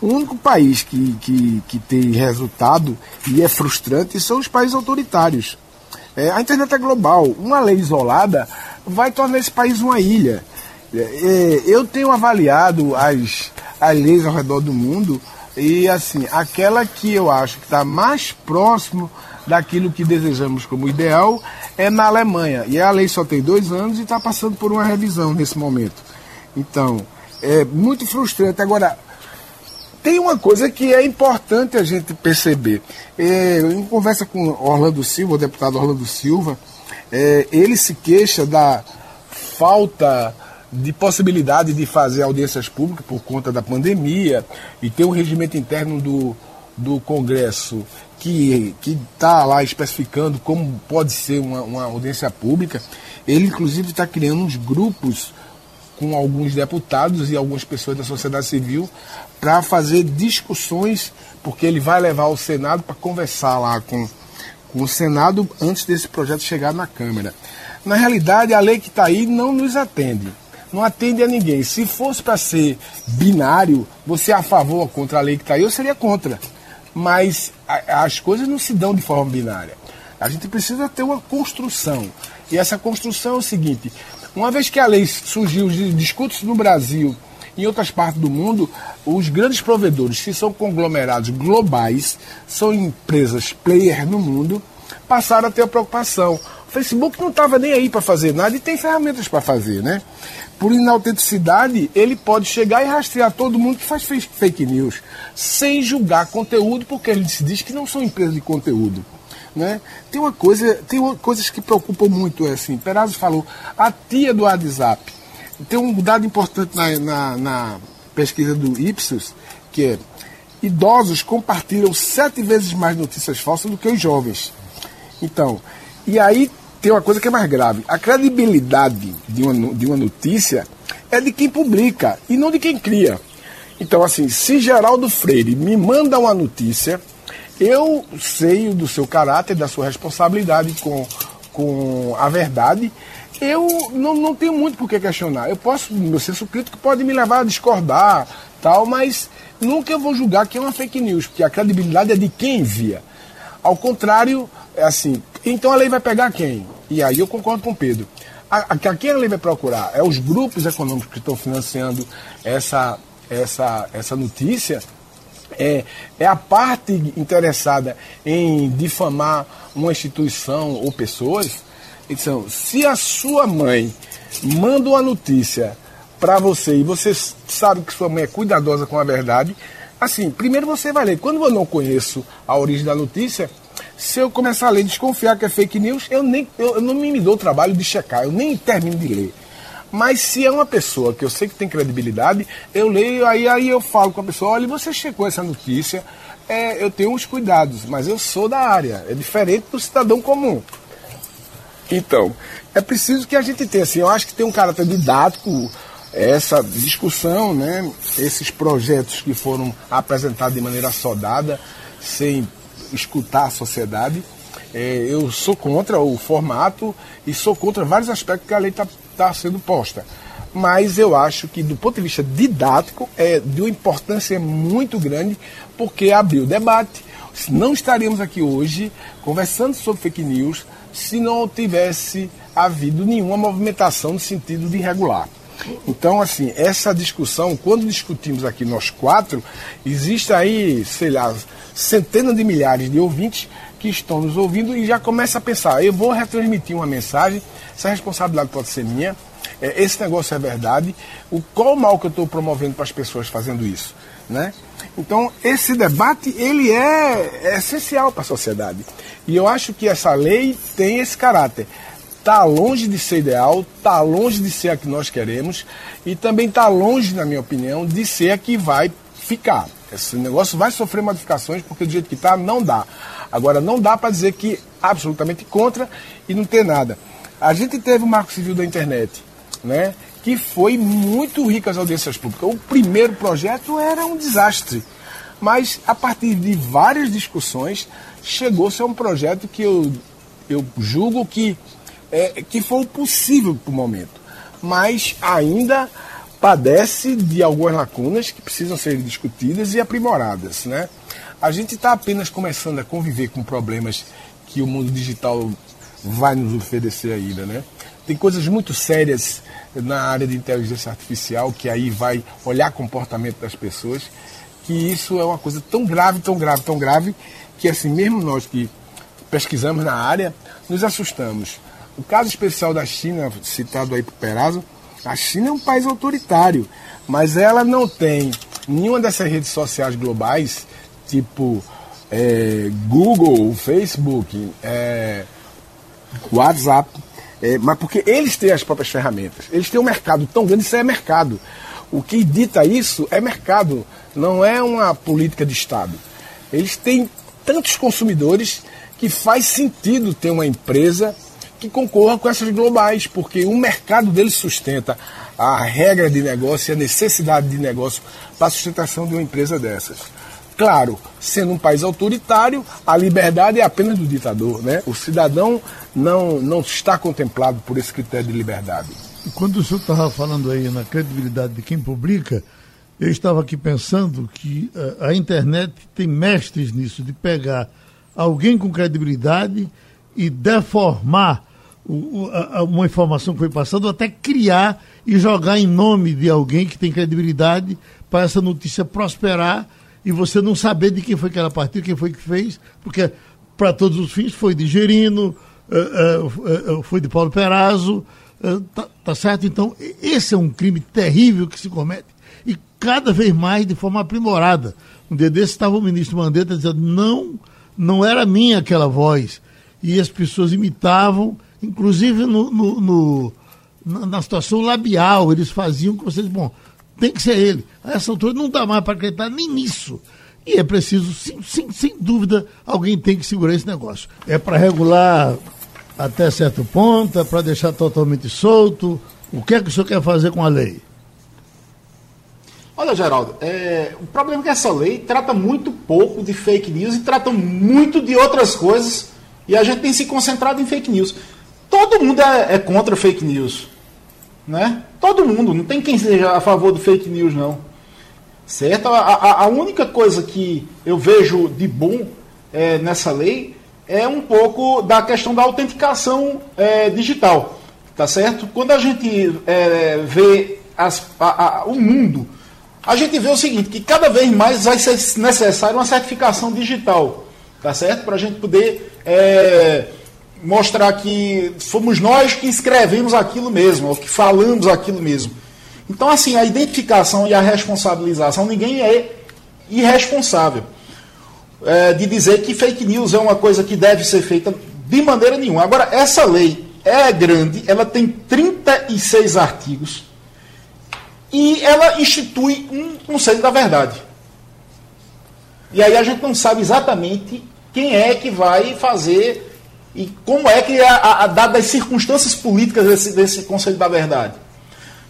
O único país que, que, que tem resultado e é frustrante são os países autoritários. É, a internet é global. Uma lei isolada vai tornar esse país uma ilha. É, é eu tenho avaliado as, as leis ao redor do mundo e assim, aquela que eu acho que está mais próximo daquilo que desejamos como ideal é na Alemanha. E a lei só tem dois anos e está passando por uma revisão nesse momento. Então, é muito frustrante. Agora, tem uma coisa que é importante a gente perceber. É, em conversa com Orlando Silva, o deputado Orlando Silva, é, ele se queixa da falta de possibilidade de fazer audiências públicas por conta da pandemia e ter um regimento interno do, do Congresso que está lá especificando como pode ser uma, uma audiência pública. Ele, inclusive, está criando uns grupos com alguns deputados e algumas pessoas da sociedade civil para fazer discussões, porque ele vai levar o Senado para conversar lá com, com o Senado antes desse projeto chegar na Câmara. Na realidade, a lei que está aí não nos atende. Não atende a ninguém. Se fosse para ser binário, você é a favor ou contra a lei que está aí, eu seria contra. Mas a, as coisas não se dão de forma binária. A gente precisa ter uma construção. E essa construção é o seguinte: uma vez que a lei surgiu, discute-se no Brasil e em outras partes do mundo, os grandes provedores, que são conglomerados globais, são empresas player no mundo, passaram a ter a preocupação. Facebook não estava nem aí para fazer nada e tem ferramentas para fazer, né? Por inautenticidade, ele pode chegar e rastrear todo mundo que faz fake news, sem julgar conteúdo, porque ele se diz que não são empresas de conteúdo. Né? Tem uma coisa, tem coisas que preocupam muito, é assim, Perazzo falou, a tia do WhatsApp. Tem um dado importante na, na, na pesquisa do Ipsos, que é idosos compartilham sete vezes mais notícias falsas do que os jovens. Então, e aí tem uma coisa que é mais grave. A credibilidade de uma, de uma notícia é de quem publica e não de quem cria. Então, assim, se Geraldo Freire me manda uma notícia eu sei do seu caráter, da sua responsabilidade com, com a verdade. Eu não, não tenho muito por que questionar. Eu posso, meu senso crítico pode me levar a discordar, tal, mas nunca eu vou julgar que é uma fake news, porque a credibilidade é de quem envia. Ao contrário, é assim, Então a lei vai pegar quem? E aí eu concordo com o Pedro. A, a, a quem a lei vai procurar? É os grupos econômicos que estão financiando essa, essa, essa notícia é, é a parte interessada em difamar uma instituição ou pessoas. Então, se a sua mãe manda uma notícia para você e você sabe que sua mãe é cuidadosa com a verdade, assim, primeiro você vai ler. Quando eu não conheço a origem da notícia, se eu começar a ler desconfiar que é fake news, eu, nem, eu, eu não me dou o trabalho de checar, eu nem termino de ler. Mas se é uma pessoa que eu sei que tem credibilidade, eu leio, aí, aí eu falo com a pessoa, olha, você checou essa notícia, é, eu tenho uns cuidados, mas eu sou da área, é diferente do cidadão comum. Então, é preciso que a gente tenha, assim, eu acho que tem um caráter didático, essa discussão, né, esses projetos que foram apresentados de maneira sodada, sem escutar a sociedade. É, eu sou contra o formato e sou contra vários aspectos que a lei está está sendo posta. Mas eu acho que, do ponto de vista didático, é de uma importância muito grande, porque abriu debate. Não estaríamos aqui hoje conversando sobre fake news se não tivesse havido nenhuma movimentação no sentido de regular. Então, assim, essa discussão, quando discutimos aqui nós quatro, existe aí, sei lá, centenas de milhares de ouvintes que estão nos ouvindo e já começa a pensar, eu vou retransmitir uma mensagem, essa responsabilidade pode ser minha, é, esse negócio é verdade, o, qual o mal que eu estou promovendo para as pessoas fazendo isso? Né? Então, esse debate ele é, é essencial para a sociedade. E eu acho que essa lei tem esse caráter. Está longe de ser ideal, está longe de ser a que nós queremos e também está longe, na minha opinião, de ser a que vai ficar. Esse negócio vai sofrer modificações porque do jeito que está não dá. Agora, não dá para dizer que absolutamente contra e não ter nada. A gente teve o Marco Civil da Internet, né, que foi muito rico as audiências públicas. O primeiro projeto era um desastre, mas a partir de várias discussões chegou-se a um projeto que eu, eu julgo que, é, que foi o possível para o momento, mas ainda padece de algumas lacunas que precisam ser discutidas e aprimoradas, né? A gente está apenas começando a conviver com problemas que o mundo digital vai nos oferecer ainda, né? Tem coisas muito sérias na área de inteligência artificial que aí vai olhar comportamento das pessoas, que isso é uma coisa tão grave, tão grave, tão grave, que assim, mesmo nós que pesquisamos na área, nos assustamos. O caso especial da China, citado aí por Perazzo, a China é um país autoritário, mas ela não tem nenhuma dessas redes sociais globais tipo é, Google, Facebook, é, WhatsApp, é, mas porque eles têm as próprias ferramentas. Eles têm um mercado tão grande, isso é mercado. O que dita isso é mercado, não é uma política de Estado. Eles têm tantos consumidores que faz sentido ter uma empresa que concorra com essas globais, porque o mercado deles sustenta a regra de negócio e a necessidade de negócio para a sustentação de uma empresa dessas. Claro, sendo um país autoritário, a liberdade é apenas do ditador, né? O cidadão não, não está contemplado por esse critério de liberdade. Quando o senhor estava falando aí na credibilidade de quem publica, eu estava aqui pensando que uh, a internet tem mestres nisso, de pegar alguém com credibilidade e deformar a, uma informação que foi passada, ou até criar e jogar em nome de alguém que tem credibilidade para essa notícia prosperar e você não saber de quem foi que ela partiu, quem foi que fez, porque para todos os fins foi de Gerino, uh, uh, uh, foi de Paulo Perazzo, tá, tá, certo? Então, esse é um crime terrível que se comete e cada vez mais de forma aprimorada. Um dia desse estava o ministro Mandetta dizendo, não, não era minha aquela voz. E as pessoas imitavam, inclusive no, no, no na situação labial, eles faziam que vocês, bom, tem que ser ele. A essa altura não dá mais para acreditar nem nisso. E é preciso, sim, sim, sem dúvida, alguém tem que segurar esse negócio. É para regular até certo ponto, é para deixar totalmente solto. O que é que o senhor quer fazer com a lei? Olha, Geraldo, é, o problema é que essa lei trata muito pouco de fake news e trata muito de outras coisas e a gente tem se concentrado em fake news. Todo mundo é, é contra fake news. Né? Todo mundo, não tem quem seja a favor do fake news, não. Certo? A, a, a única coisa que eu vejo de bom é, nessa lei é um pouco da questão da autenticação é, digital, tá certo? Quando a gente é, vê as, a, o mundo, a gente vê o seguinte, que cada vez mais vai ser necessário uma certificação digital, tá certo? Para a gente poder é, mostrar que fomos nós que escrevemos aquilo mesmo, ou que falamos aquilo mesmo. Então, assim, a identificação e a responsabilização, ninguém é irresponsável é, de dizer que fake news é uma coisa que deve ser feita de maneira nenhuma. Agora, essa lei é grande, ela tem 36 artigos e ela institui um conselho da verdade. E aí a gente não sabe exatamente quem é que vai fazer e como é que, a, a, dadas as circunstâncias políticas desse, desse Conselho da Verdade.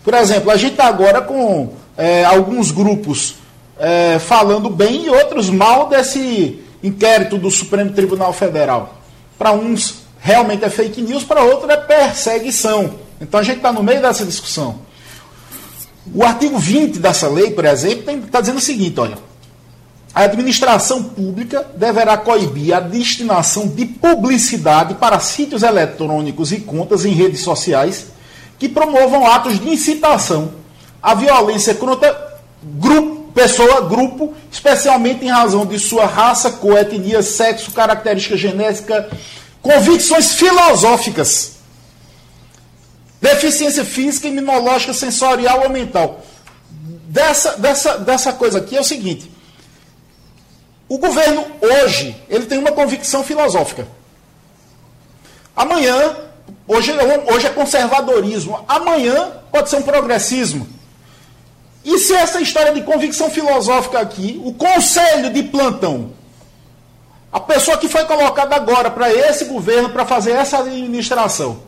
Por exemplo, a gente está agora com é, alguns grupos é, falando bem e outros mal desse inquérito do Supremo Tribunal Federal. Para uns realmente é fake news, para outros é perseguição. Então a gente está no meio dessa discussão. O artigo 20 dessa lei, por exemplo, está dizendo o seguinte: olha, a administração pública deverá coibir a destinação de publicidade para sítios eletrônicos e contas em redes sociais que promovam atos de incitação à violência contra grupo pessoa, grupo, especialmente em razão de sua raça, cor, etnia, sexo, característica genética, convicções filosóficas, deficiência física, imunológica, sensorial ou mental. Dessa, dessa, dessa coisa aqui é o seguinte: o governo hoje ele tem uma convicção filosófica. Amanhã, hoje, hoje é conservadorismo, amanhã pode ser um progressismo. E se essa história de convicção filosófica aqui, o conselho de plantão, a pessoa que foi colocada agora para esse governo, para fazer essa administração,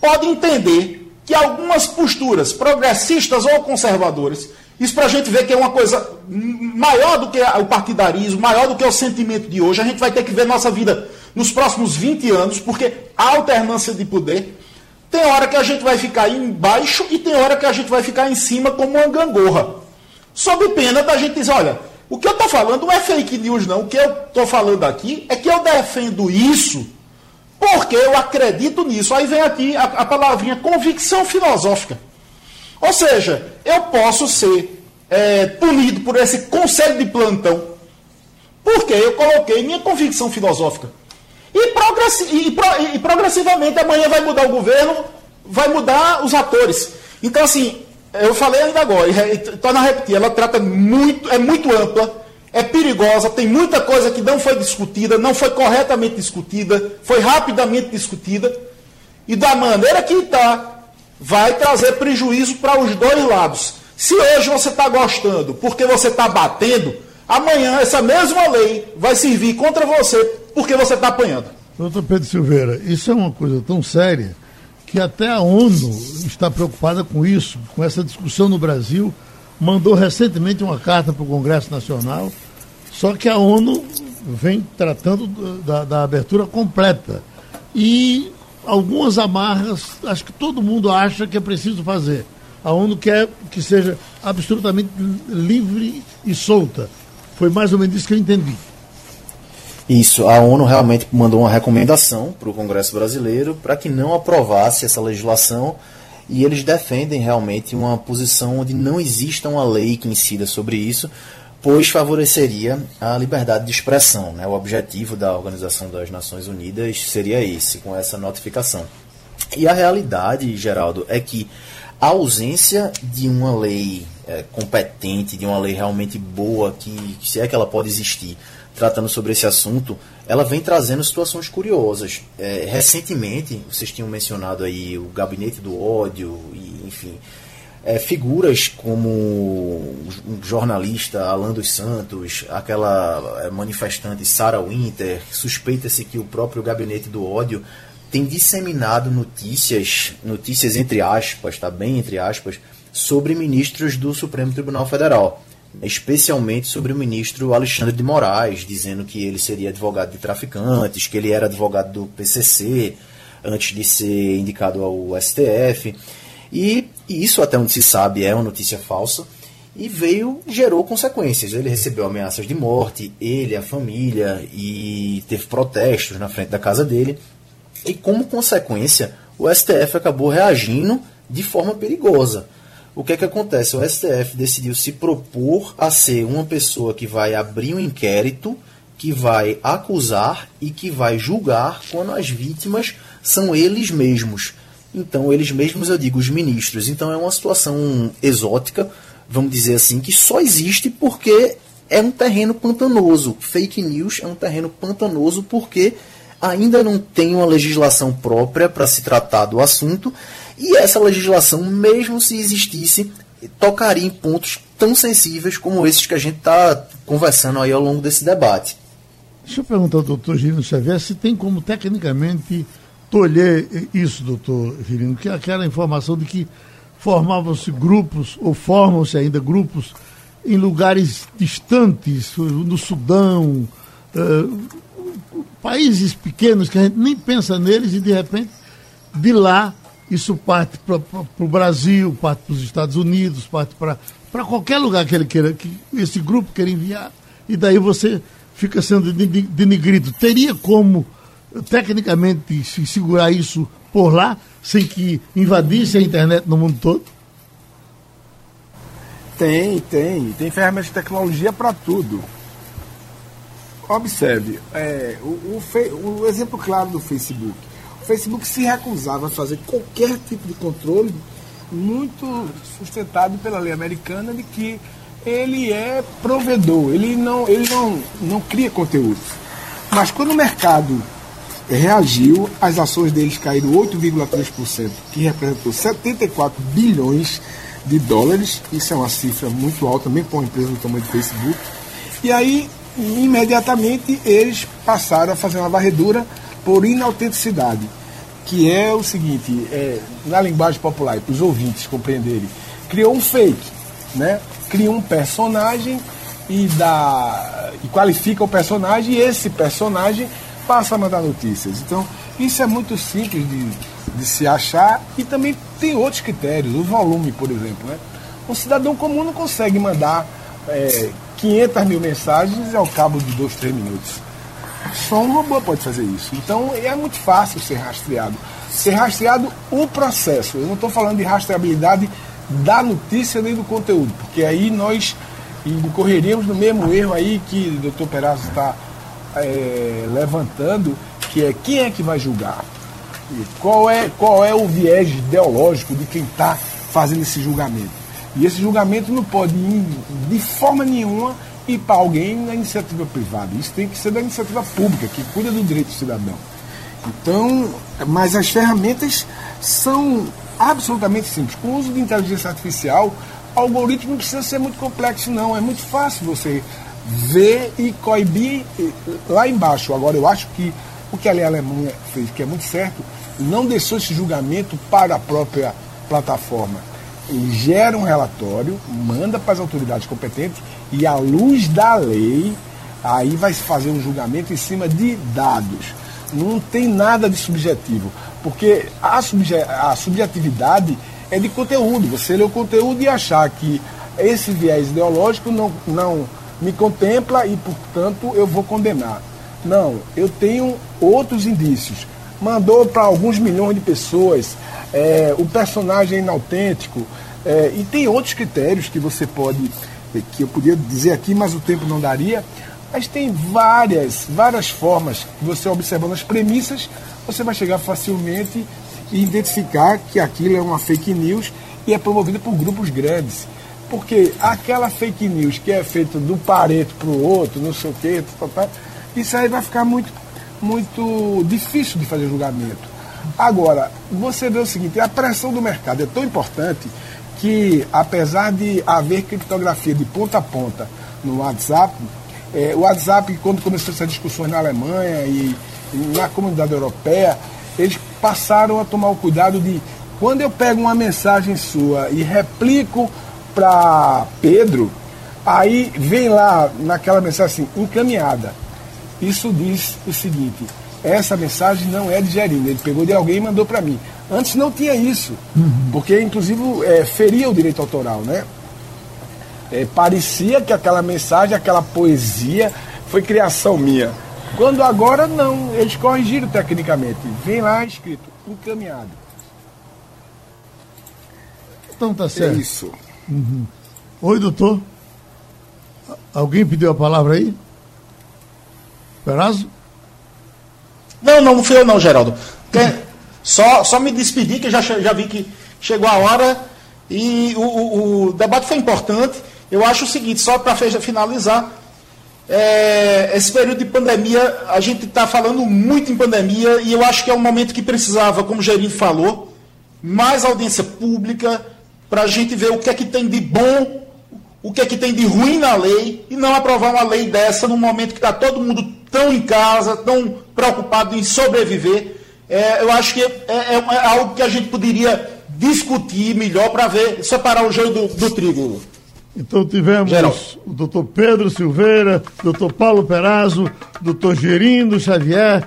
pode entender que algumas posturas progressistas ou conservadoras, isso para a gente ver que é uma coisa maior do que o partidarismo, maior do que o sentimento de hoje, a gente vai ter que ver nossa vida nos próximos 20 anos, porque a alternância de poder tem hora que a gente vai ficar embaixo e tem hora que a gente vai ficar em cima como uma gangorra. Sob pena da gente dizer, olha, o que eu estou falando não é fake news, não. O que eu estou falando aqui é que eu defendo isso porque eu acredito nisso. Aí vem aqui a, a palavrinha convicção filosófica. Ou seja, eu posso ser é, punido por esse conselho de plantão porque eu coloquei minha convicção filosófica. E, progressi e, e, progressivamente amanhã vai mudar o governo, vai mudar os atores. Então, assim, eu falei ainda agora, e torno a repetir, ela trata muito, é muito ampla, é perigosa, tem muita coisa que não foi discutida, não foi corretamente discutida, foi rapidamente discutida, e da maneira que está, vai trazer prejuízo para os dois lados. Se hoje você está gostando porque você está batendo, amanhã essa mesma lei vai servir contra você porque você está apanhando. Doutor Pedro Silveira, isso é uma coisa tão séria que até a ONU está preocupada com isso, com essa discussão no Brasil. Mandou recentemente uma carta para o Congresso Nacional, só que a ONU vem tratando da, da abertura completa. E algumas amarras, acho que todo mundo acha que é preciso fazer. A ONU quer que seja absolutamente livre e solta. Foi mais ou menos isso que eu entendi. Isso, a ONU realmente mandou uma recomendação para o Congresso brasileiro para que não aprovasse essa legislação e eles defendem realmente uma posição onde não exista uma lei que incida sobre isso, pois favoreceria a liberdade de expressão. Né? O objetivo da Organização das Nações Unidas seria esse, com essa notificação. E a realidade, Geraldo, é que a ausência de uma lei é, competente, de uma lei realmente boa, que se é que ela pode existir, tratando sobre esse assunto, ela vem trazendo situações curiosas. É, recentemente, vocês tinham mencionado aí o gabinete do ódio, e, enfim, é, figuras como o jornalista Alan dos Santos, aquela é, manifestante Sarah Winter, suspeita-se que o próprio gabinete do ódio tem disseminado notícias, notícias entre aspas, tá bem entre aspas, sobre ministros do Supremo Tribunal Federal especialmente sobre o ministro Alexandre de Moraes, dizendo que ele seria advogado de traficantes, que ele era advogado do PCC antes de ser indicado ao STF. E, e isso, até onde se sabe, é uma notícia falsa. e veio, gerou consequências. Ele recebeu ameaças de morte, ele, a família, e teve protestos na frente da casa dele. E como consequência, o STF acabou reagindo de forma perigosa. O que é que acontece? O STF decidiu se propor a ser uma pessoa que vai abrir um inquérito, que vai acusar e que vai julgar quando as vítimas são eles mesmos. Então, eles mesmos, eu digo, os ministros. Então, é uma situação exótica, vamos dizer assim, que só existe porque é um terreno pantanoso. Fake news é um terreno pantanoso porque ainda não tem uma legislação própria para se tratar do assunto e essa legislação, mesmo se existisse, tocaria em pontos tão sensíveis como esses que a gente está conversando aí ao longo desse debate. Deixa eu perguntar ao doutor Girino Xavier se tem como tecnicamente tolher isso, doutor Girino, que é aquela informação de que formavam-se grupos, ou formam-se ainda grupos, em lugares distantes, no Sudão, uh, países pequenos que a gente nem pensa neles e de repente de lá isso parte para o Brasil, parte para os Estados Unidos, parte para qualquer lugar que ele queira, que esse grupo queira enviar, e daí você fica sendo denigrido. Teria como, tecnicamente, se segurar isso por lá, sem que invadisse a internet no mundo todo? Tem, tem. Tem ferramentas de tecnologia para tudo. Observe, é, o, o, o exemplo claro do Facebook o Facebook se recusava a fazer qualquer tipo de controle, muito sustentado pela lei americana de que ele é provedor, ele não, ele não, não cria conteúdo. Mas quando o mercado reagiu, as ações deles caíram 8,3%, que representou 74 bilhões de dólares. Isso é uma cifra muito alta, também para uma empresa do tamanho do Facebook. E aí, imediatamente, eles passaram a fazer uma varredura por inautenticidade, que é o seguinte, é, na linguagem popular, para os ouvintes compreenderem, criou um fake, né? cria um personagem e, dá, e qualifica o personagem e esse personagem passa a mandar notícias. Então, isso é muito simples de, de se achar e também tem outros critérios, o volume, por exemplo. Né? Um cidadão comum não consegue mandar é, 500 mil mensagens ao cabo de dois, três minutos. Só um robô pode fazer isso. Então é muito fácil ser rastreado. Ser rastreado o processo. Eu não estou falando de rastreabilidade da notícia nem do conteúdo, porque aí nós incorreríamos no mesmo erro aí que o doutor Perazzo está é, levantando, que é quem é que vai julgar? Qual é, qual é o viés ideológico de quem está fazendo esse julgamento? E esse julgamento não pode ir de forma nenhuma e para alguém na iniciativa privada. Isso tem que ser da iniciativa pública, que cuida do direito do cidadão. Então, mas as ferramentas são absolutamente simples. Com o uso de inteligência artificial, o algoritmo não precisa ser muito complexo, não. É muito fácil você ver e coibir lá embaixo. Agora, eu acho que o que a Alemanha fez, que é muito certo, não deixou esse julgamento para a própria plataforma ele gera um relatório, manda para as autoridades competentes e, à luz da lei, aí vai se fazer um julgamento em cima de dados. Não tem nada de subjetivo, porque a, subje a subjetividade é de conteúdo. Você lê o conteúdo e achar que esse viés ideológico não, não me contempla e, portanto, eu vou condenar. Não, eu tenho outros indícios. Mandou para alguns milhões de pessoas, é, o personagem inautêntico. É, e tem outros critérios que você pode, é, que eu podia dizer aqui, mas o tempo não daria. Mas tem várias, várias formas que você observando as premissas, você vai chegar facilmente e identificar que aquilo é uma fake news e é promovida por grupos grandes. Porque aquela fake news que é feita do pareto para o outro, não sei o quê, isso aí vai ficar muito, muito difícil de fazer julgamento. Agora, você vê o seguinte, a pressão do mercado é tão importante que, apesar de haver criptografia de ponta a ponta no WhatsApp, é, o WhatsApp, quando começou essas discussões na Alemanha e, e na comunidade europeia, eles passaram a tomar o cuidado de, quando eu pego uma mensagem sua e replico para Pedro, aí vem lá naquela mensagem assim, encaminhada. Isso diz o seguinte: essa mensagem não é de Gerino, ele pegou de alguém e mandou para mim. Antes não tinha isso, uhum. porque inclusive é, feria o direito autoral, né? É, parecia que aquela mensagem, aquela poesia foi criação minha. Quando agora não, eles corrigiram tecnicamente. Vem lá escrito, encaminhado. Então tá certo. É isso. Uhum. Oi, doutor. Alguém pediu a palavra aí? Perazzo? Não, não, não fui eu não, Geraldo. Só, só me despedir, que já, já vi que chegou a hora e o, o, o debate foi importante. Eu acho o seguinte, só para finalizar, é, esse período de pandemia, a gente está falando muito em pandemia e eu acho que é um momento que precisava, como o falou, mais audiência pública para a gente ver o que é que tem de bom, o que é que tem de ruim na lei e não aprovar uma lei dessa num momento que está todo mundo tão em casa, tão preocupado em sobreviver. É, eu acho que é, é, é, algo que a gente poderia discutir melhor para ver, separar o joio do, do trigo. Então tivemos Geral. o doutor Pedro Silveira, doutor Paulo Perazzo, doutor Gerindo Xavier.